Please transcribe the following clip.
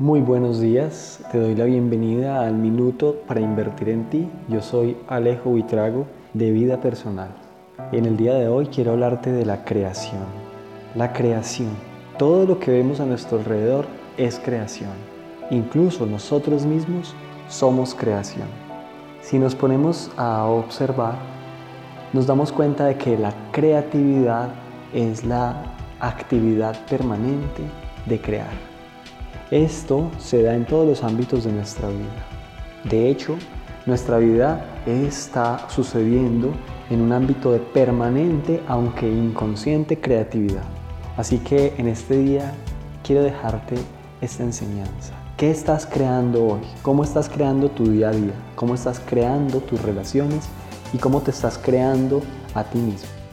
Muy buenos días, te doy la bienvenida al Minuto para Invertir en Ti. Yo soy Alejo Buitrago de Vida Personal. En el día de hoy quiero hablarte de la creación. La creación. Todo lo que vemos a nuestro alrededor es creación. Incluso nosotros mismos somos creación. Si nos ponemos a observar, nos damos cuenta de que la creatividad es la actividad permanente de crear. Esto se da en todos los ámbitos de nuestra vida. De hecho, nuestra vida está sucediendo en un ámbito de permanente, aunque inconsciente, creatividad. Así que en este día quiero dejarte esta enseñanza. ¿Qué estás creando hoy? ¿Cómo estás creando tu día a día? ¿Cómo estás creando tus relaciones? ¿Y cómo te estás creando a ti mismo?